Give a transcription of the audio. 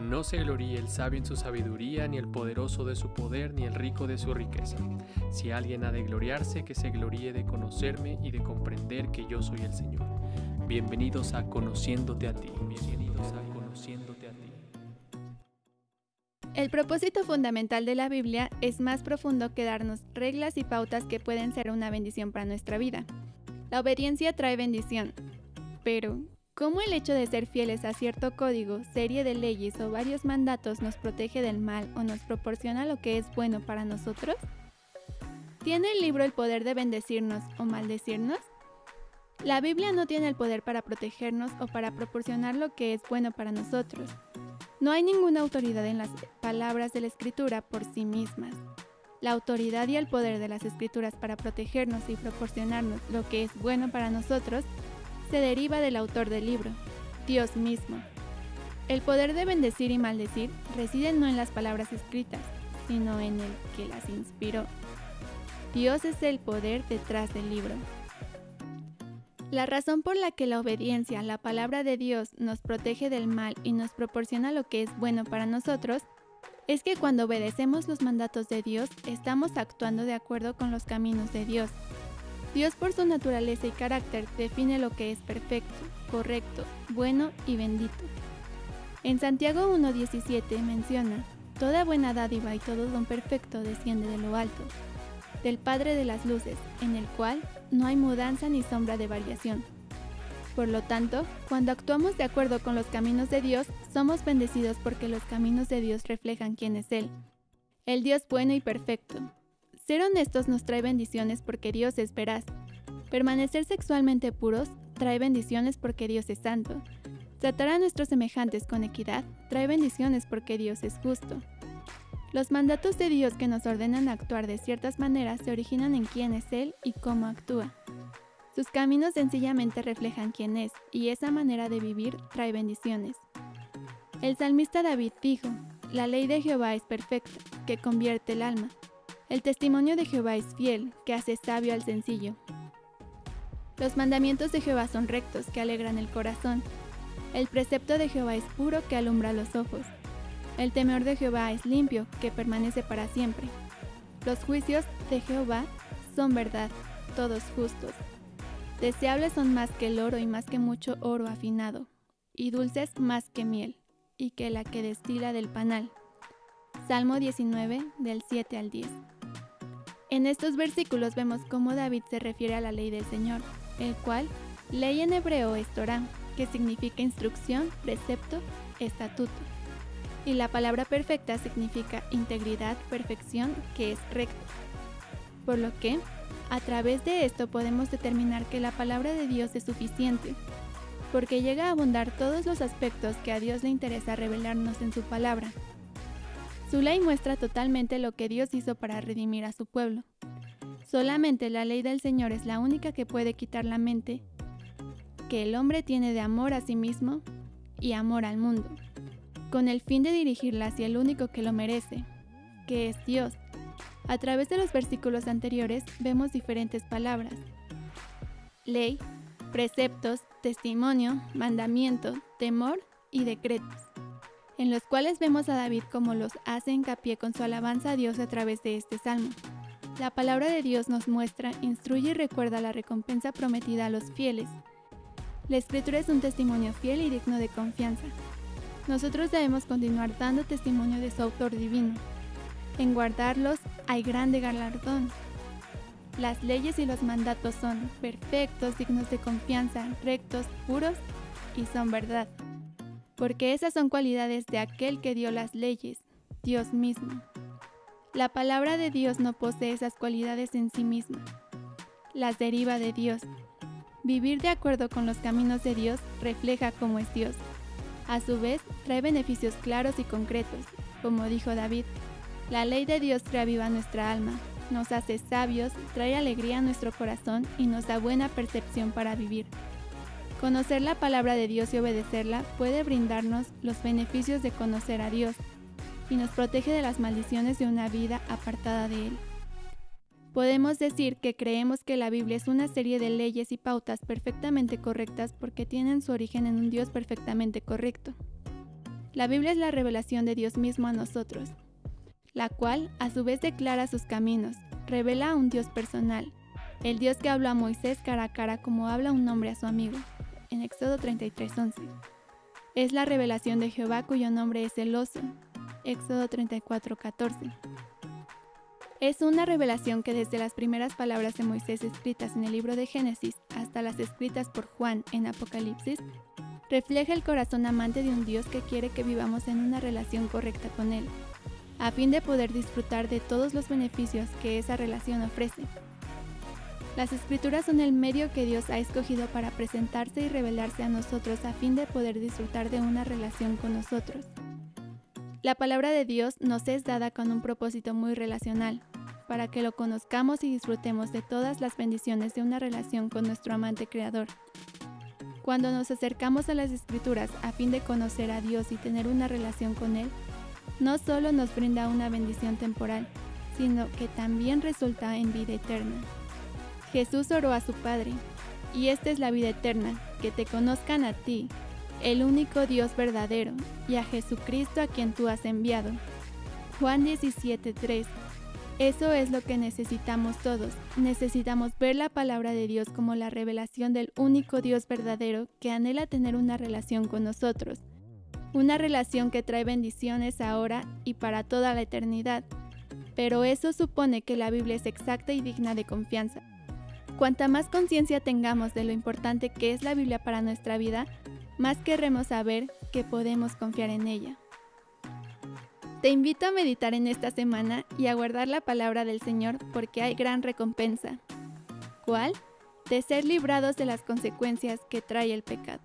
No se gloríe el sabio en su sabiduría, ni el poderoso de su poder, ni el rico de su riqueza. Si alguien ha de gloriarse, que se gloríe de conocerme y de comprender que yo soy el Señor. Bienvenidos a Conociéndote a ti. Bienvenidos a Conociéndote a ti. El propósito fundamental de la Biblia es más profundo que darnos reglas y pautas que pueden ser una bendición para nuestra vida. La obediencia trae bendición, pero ¿Cómo el hecho de ser fieles a cierto código, serie de leyes o varios mandatos nos protege del mal o nos proporciona lo que es bueno para nosotros? ¿Tiene el libro el poder de bendecirnos o maldecirnos? La Biblia no tiene el poder para protegernos o para proporcionar lo que es bueno para nosotros. No hay ninguna autoridad en las palabras de la Escritura por sí mismas. La autoridad y el poder de las Escrituras para protegernos y proporcionarnos lo que es bueno para nosotros se deriva del autor del libro, Dios mismo. El poder de bendecir y maldecir reside no en las palabras escritas, sino en el que las inspiró. Dios es el poder detrás del libro. La razón por la que la obediencia a la palabra de Dios nos protege del mal y nos proporciona lo que es bueno para nosotros es que cuando obedecemos los mandatos de Dios estamos actuando de acuerdo con los caminos de Dios Dios por su naturaleza y carácter define lo que es perfecto, correcto, bueno y bendito. En Santiago 1.17 menciona, Toda buena dádiva y todo don perfecto desciende de lo alto, del Padre de las Luces, en el cual no hay mudanza ni sombra de variación. Por lo tanto, cuando actuamos de acuerdo con los caminos de Dios, somos bendecidos porque los caminos de Dios reflejan quién es Él, el Dios bueno y perfecto, ser honestos nos trae bendiciones porque Dios es veraz. Permanecer sexualmente puros trae bendiciones porque Dios es santo. Tratar a nuestros semejantes con equidad trae bendiciones porque Dios es justo. Los mandatos de Dios que nos ordenan actuar de ciertas maneras se originan en quién es Él y cómo actúa. Sus caminos sencillamente reflejan quién es, y esa manera de vivir trae bendiciones. El salmista David dijo, La ley de Jehová es perfecta, que convierte el alma. El testimonio de Jehová es fiel, que hace sabio al sencillo. Los mandamientos de Jehová son rectos, que alegran el corazón. El precepto de Jehová es puro, que alumbra los ojos. El temor de Jehová es limpio, que permanece para siempre. Los juicios de Jehová son verdad, todos justos. Deseables son más que el oro y más que mucho oro afinado, y dulces más que miel, y que la que destila del panal. Salmo 19, del 7 al 10. En estos versículos vemos cómo David se refiere a la ley del Señor, el cual, ley en hebreo es Torah, que significa instrucción, precepto, estatuto. Y la palabra perfecta significa integridad, perfección, que es recto. Por lo que, a través de esto podemos determinar que la palabra de Dios es suficiente, porque llega a abundar todos los aspectos que a Dios le interesa revelarnos en su palabra, su ley muestra totalmente lo que Dios hizo para redimir a su pueblo. Solamente la ley del Señor es la única que puede quitar la mente que el hombre tiene de amor a sí mismo y amor al mundo, con el fin de dirigirla hacia el único que lo merece, que es Dios. A través de los versículos anteriores vemos diferentes palabras. Ley, preceptos, testimonio, mandamiento, temor y decretos en los cuales vemos a David como los hace hincapié con su alabanza a Dios a través de este salmo. La palabra de Dios nos muestra, instruye y recuerda la recompensa prometida a los fieles. La escritura es un testimonio fiel y digno de confianza. Nosotros debemos continuar dando testimonio de su autor divino. En guardarlos hay grande galardón. Las leyes y los mandatos son perfectos, dignos de confianza, rectos, puros y son verdad porque esas son cualidades de aquel que dio las leyes, Dios mismo. La palabra de Dios no posee esas cualidades en sí misma, las deriva de Dios. Vivir de acuerdo con los caminos de Dios refleja cómo es Dios. A su vez, trae beneficios claros y concretos, como dijo David. La ley de Dios reaviva nuestra alma, nos hace sabios, trae alegría a nuestro corazón y nos da buena percepción para vivir. Conocer la palabra de Dios y obedecerla puede brindarnos los beneficios de conocer a Dios y nos protege de las maldiciones de una vida apartada de Él. Podemos decir que creemos que la Biblia es una serie de leyes y pautas perfectamente correctas porque tienen su origen en un Dios perfectamente correcto. La Biblia es la revelación de Dios mismo a nosotros, la cual a su vez declara sus caminos, revela a un Dios personal, el Dios que habla a Moisés cara a cara como habla un hombre a su amigo, en Éxodo 33:11. Es la revelación de Jehová cuyo nombre es celoso, Éxodo 34:14. Es una revelación que desde las primeras palabras de Moisés escritas en el libro de Génesis hasta las escritas por Juan en Apocalipsis, refleja el corazón amante de un Dios que quiere que vivamos en una relación correcta con Él, a fin de poder disfrutar de todos los beneficios que esa relación ofrece. Las escrituras son el medio que Dios ha escogido para presentarse y revelarse a nosotros a fin de poder disfrutar de una relación con nosotros. La palabra de Dios nos es dada con un propósito muy relacional, para que lo conozcamos y disfrutemos de todas las bendiciones de una relación con nuestro amante Creador. Cuando nos acercamos a las escrituras a fin de conocer a Dios y tener una relación con Él, no solo nos brinda una bendición temporal, sino que también resulta en vida eterna. Jesús oró a su Padre, y esta es la vida eterna, que te conozcan a ti, el único Dios verdadero, y a Jesucristo a quien tú has enviado. Juan 17:3 Eso es lo que necesitamos todos. Necesitamos ver la palabra de Dios como la revelación del único Dios verdadero que anhela tener una relación con nosotros. Una relación que trae bendiciones ahora y para toda la eternidad. Pero eso supone que la Biblia es exacta y digna de confianza. Cuanta más conciencia tengamos de lo importante que es la Biblia para nuestra vida, más querremos saber que podemos confiar en ella. Te invito a meditar en esta semana y a guardar la palabra del Señor porque hay gran recompensa. ¿Cuál? De ser librados de las consecuencias que trae el pecado.